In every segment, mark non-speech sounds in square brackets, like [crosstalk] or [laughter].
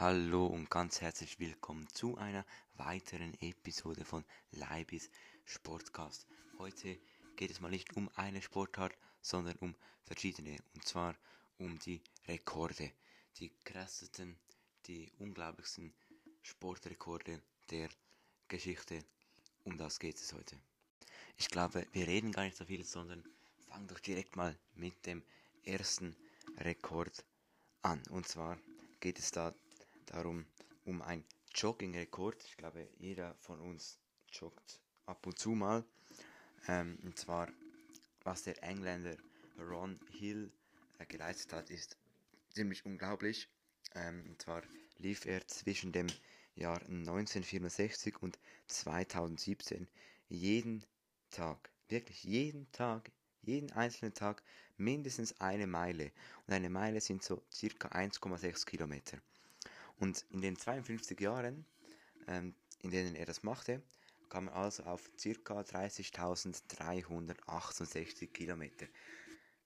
Hallo und ganz herzlich willkommen zu einer weiteren Episode von Leibis Sportcast. Heute geht es mal nicht um eine Sportart, sondern um verschiedene. Und zwar um die Rekorde. Die krassesten, die unglaublichsten Sportrekorde der Geschichte. Um das geht es heute. Ich glaube, wir reden gar nicht so viel, sondern fangen doch direkt mal mit dem ersten Rekord an. Und zwar geht es da darum, um ein Jogging-Rekord. Ich glaube, jeder von uns joggt ab und zu mal. Ähm, und zwar, was der Engländer Ron Hill äh, geleistet hat, ist ziemlich unglaublich. Ähm, und zwar lief er zwischen dem Jahr 1964 und 2017 jeden Tag, wirklich jeden Tag, jeden einzelnen Tag mindestens eine Meile. Und eine Meile sind so circa 1,6 Kilometer. Und in den 52 Jahren, ähm, in denen er das machte, kam er also auf ca. 30.368 Kilometer.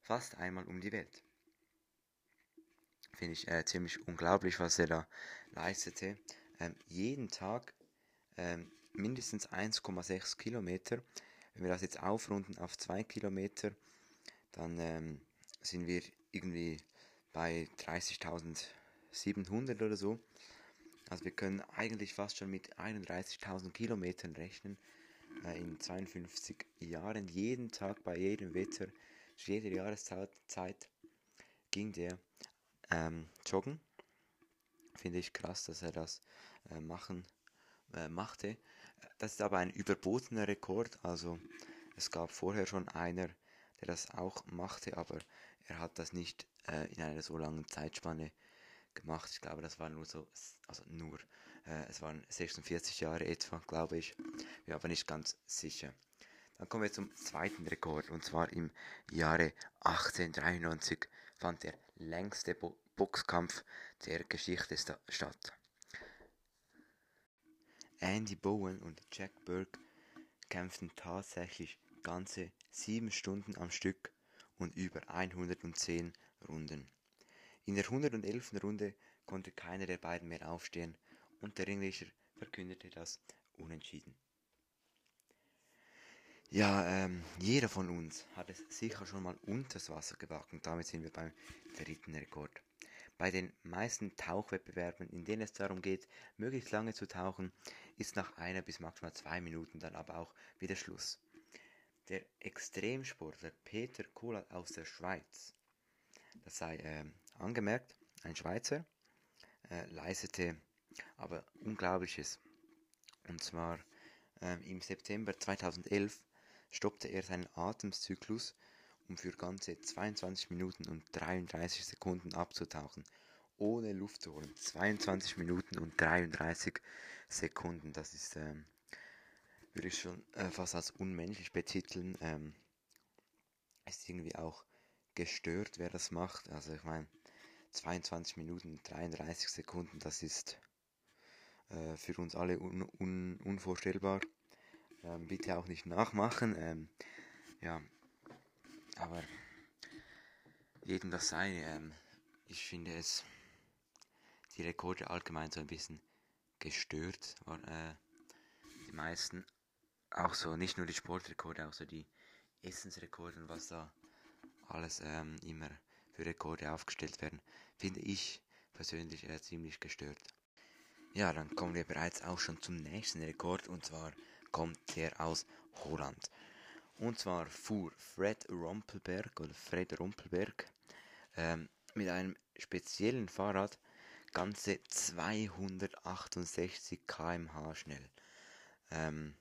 Fast einmal um die Welt. Finde ich äh, ziemlich unglaublich, was er da leistete. Ähm, jeden Tag ähm, mindestens 1,6 Kilometer. Wenn wir das jetzt aufrunden auf 2 Kilometer, dann ähm, sind wir irgendwie bei 30.000 700 oder so. Also wir können eigentlich fast schon mit 31.000 Kilometern rechnen äh, in 52 Jahren. Jeden Tag bei jedem Wetter, zu jeder Jahreszeit ging der ähm, joggen. Finde ich krass, dass er das äh, machen äh, machte. Das ist aber ein überbotener Rekord. Also es gab vorher schon einer, der das auch machte, aber er hat das nicht äh, in einer so langen Zeitspanne gemacht. Ich glaube, das war nur so, also nur, äh, es waren 46 Jahre etwa, glaube ich. Wir aber nicht ganz sicher. Dann kommen wir zum zweiten Rekord und zwar im Jahre 1893 fand der längste Bo Boxkampf der Geschichte statt. Andy Bowen und Jack Burke kämpften tatsächlich ganze sieben Stunden am Stück und über 110 Runden. In der 111. Runde konnte keiner der beiden mehr aufstehen und der Ringrichter verkündete das Unentschieden. Ja, ähm, jeder von uns hat es sicher schon mal unters Wasser und damit sind wir beim dritten Rekord. Bei den meisten Tauchwettbewerben, in denen es darum geht, möglichst lange zu tauchen, ist nach einer bis maximal zwei Minuten dann aber auch wieder Schluss. Der Extremsportler Peter Kohler aus der Schweiz, das sei äh, Angemerkt, ein Schweizer äh, leistete aber Unglaubliches. Und zwar äh, im September 2011 stoppte er seinen Atemzyklus, um für ganze 22 Minuten und 33 Sekunden abzutauchen, ohne Luft zu holen. 22 Minuten und 33 Sekunden, das ist, ähm, würde ich schon äh, fast als unmenschlich betiteln. Ähm, ist irgendwie auch gestört, wer das macht. Also ich meine, 22 Minuten 33 Sekunden, das ist äh, für uns alle un un unvorstellbar. Ähm, bitte auch nicht nachmachen. Ähm, ja, aber jedem das sei. Ähm, ich finde es, die Rekorde allgemein so ein bisschen gestört. Äh, die meisten, auch so, nicht nur die Sportrekorde, auch so die Essensrekorde und was da alles ähm, immer für Rekorde aufgestellt werden, finde ich persönlich äh, ziemlich gestört. Ja, dann kommen wir bereits auch schon zum nächsten Rekord und zwar kommt der aus Holland. Und zwar fuhr Fred Rumpelberg oder Fred Rumpelberg ähm, mit einem speziellen Fahrrad ganze 268 km/h schnell. Ähm,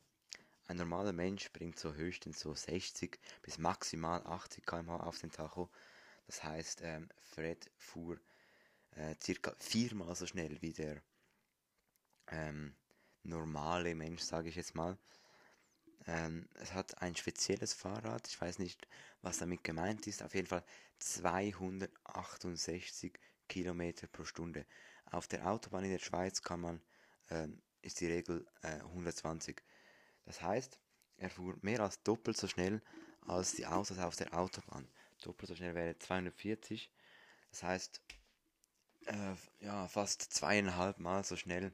ein normaler Mensch bringt so höchstens so 60 bis maximal 80 km/h auf den Tacho. Das heißt, ähm, Fred fuhr äh, circa viermal so schnell wie der ähm, normale Mensch, sage ich jetzt mal. Ähm, es hat ein spezielles Fahrrad, ich weiß nicht, was damit gemeint ist, auf jeden Fall 268 Kilometer pro Stunde. Auf der Autobahn in der Schweiz kann man, ähm, ist die Regel äh, 120. Das heißt, er fuhr mehr als doppelt so schnell als die Autos auf der Autobahn doppelt so schnell wäre 240. Das heißt, äh, ja, fast zweieinhalb Mal so schnell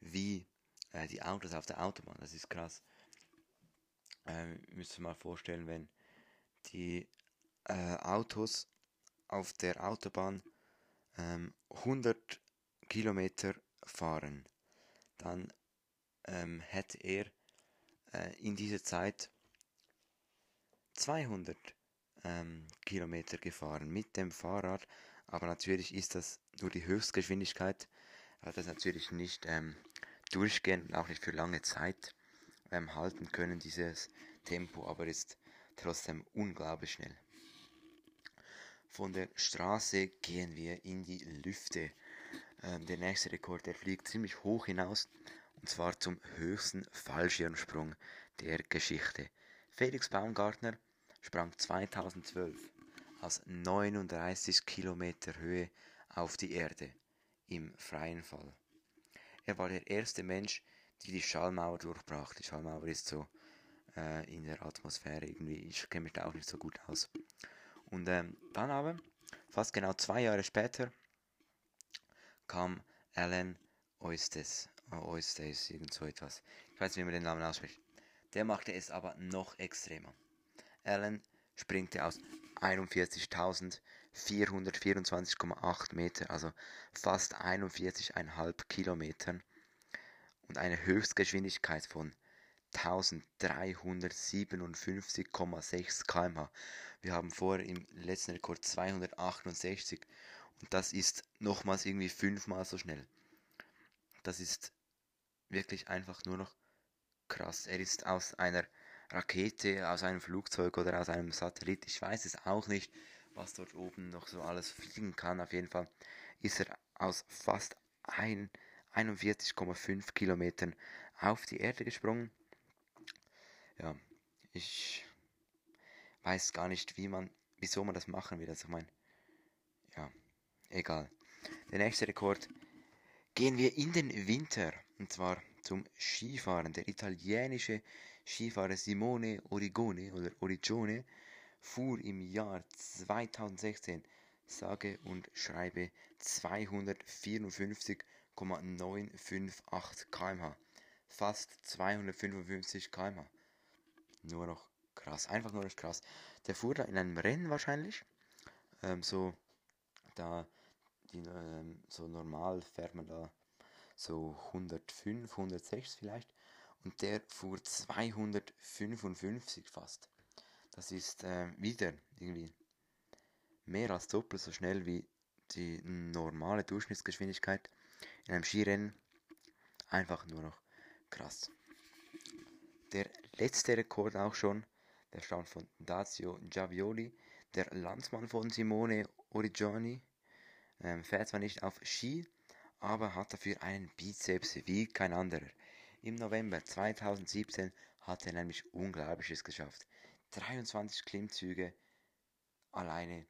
wie äh, die Autos auf der Autobahn. Das ist krass. Äh, müsst ihr mal vorstellen, wenn die äh, Autos auf der Autobahn ähm, 100 Kilometer fahren, dann ähm, hätte er äh, in dieser Zeit 200 ähm, Kilometer gefahren mit dem Fahrrad, aber natürlich ist das nur die Höchstgeschwindigkeit, hat das natürlich nicht ähm, durchgehend und auch nicht für lange Zeit ähm, halten können, dieses Tempo, aber ist trotzdem unglaublich schnell. Von der Straße gehen wir in die Lüfte. Ähm, der nächste Rekord, der fliegt ziemlich hoch hinaus, und zwar zum höchsten Fallschirmsprung der Geschichte. Felix Baumgartner sprang 2012 aus 39 Kilometer Höhe auf die Erde im freien Fall. Er war der erste Mensch, die die Schallmauer durchbrach. Die Schallmauer ist so äh, in der Atmosphäre irgendwie, ich kenne mich da auch nicht so gut aus. Und ähm, dann aber, fast genau zwei Jahre später, kam Alan Oistes, äh, Oistes, irgend so etwas. Ich weiß nicht, wie man den Namen ausspricht. Der machte es aber noch extremer. Alan springte aus 41.424,8 Meter, also fast 41,5 Kilometern und eine Höchstgeschwindigkeit von 1357,6 km/h. Wir haben vorher im letzten Rekord 268 und das ist nochmals irgendwie fünfmal so schnell. Das ist wirklich einfach nur noch krass. Er ist aus einer Rakete, aus einem Flugzeug oder aus einem Satellit. Ich weiß es auch nicht, was dort oben noch so alles fliegen kann. Auf jeden Fall ist er aus fast 41,5 Kilometern auf die Erde gesprungen ja, ich weiß gar nicht, wie man, wieso man das machen will. Also ich meine, ja, egal. Der nächste Rekord. Gehen wir in den Winter und zwar zum Skifahren. Der italienische Skifahrer Simone Origone oder Origione fuhr im Jahr 2016 sage und schreibe 254,958 km/h. Fast 255 km/h nur noch krass. Einfach nur noch krass. Der fuhr da in einem Rennen wahrscheinlich. Ähm, so, da, die, ähm, so normal fährt man da so 105, 106 vielleicht. Und der fuhr 255 fast. Das ist äh, wieder irgendwie mehr als doppelt so schnell wie die normale Durchschnittsgeschwindigkeit in einem Skirennen. Einfach nur noch krass der letzte Rekord auch schon, der stammt von Dazio Giavioli, der Landsmann von Simone Origioni, ähm, fährt zwar nicht auf Ski, aber hat dafür einen Bizeps wie kein anderer. Im November 2017 hat er nämlich Unglaubliches geschafft. 23 Klimmzüge alleine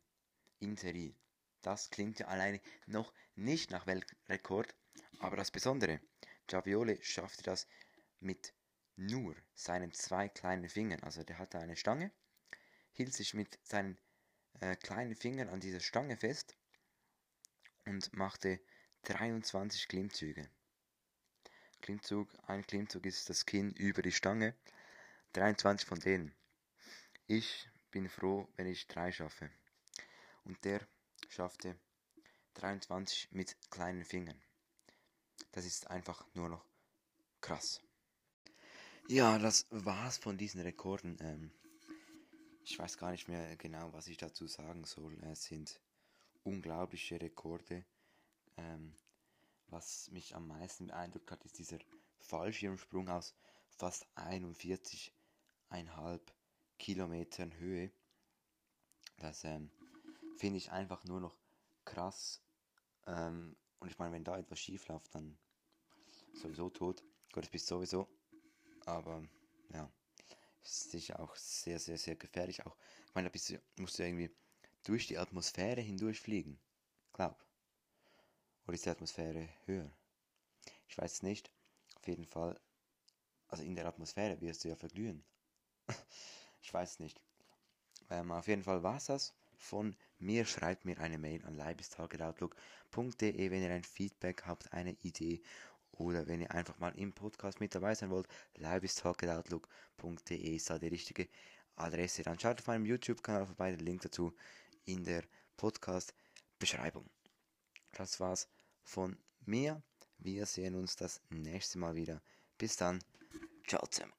in Serie. Das klingt ja alleine noch nicht nach Weltrekord, aber das Besondere, Giavioli schaffte das mit nur seinen zwei kleinen Fingern. Also der hatte eine Stange, hielt sich mit seinen äh, kleinen Fingern an dieser Stange fest und machte 23 Klimmzüge. Klimmzug, ein Klimmzug ist das Kinn über die Stange, 23 von denen. Ich bin froh, wenn ich drei schaffe. Und der schaffte 23 mit kleinen Fingern. Das ist einfach nur noch krass. Ja, das war's von diesen Rekorden. Ähm, ich weiß gar nicht mehr genau, was ich dazu sagen soll. Es sind unglaubliche Rekorde. Ähm, was mich am meisten beeindruckt hat, ist dieser Fallschirmsprung aus fast 41,5 Kilometern Höhe. Das ähm, finde ich einfach nur noch krass. Ähm, und ich meine, wenn da etwas schief läuft, dann sowieso tot. Gott, bist sowieso aber ja, ist sicher auch sehr, sehr, sehr gefährlich. Auch, ich meine, da bist du, musst du irgendwie durch die Atmosphäre hindurch fliegen. Glaub. Oder ist die Atmosphäre höher? Ich weiß es nicht. Auf jeden Fall, also in der Atmosphäre wirst du ja verglühen. [laughs] ich weiß es nicht. Ähm, auf jeden Fall war es das von mir, schreibt mir eine Mail an leibestargetoutlook.de, wenn ihr ein Feedback habt, eine Idee oder wenn ihr einfach mal im Podcast mit dabei sein wollt. leibestalketoutlook.de ist da die richtige Adresse. Dann schaut auf meinem YouTube-Kanal vorbei, der Link dazu in der Podcast-Beschreibung. Das war's von mir. Wir sehen uns das nächste Mal wieder. Bis dann. Ciao zusammen.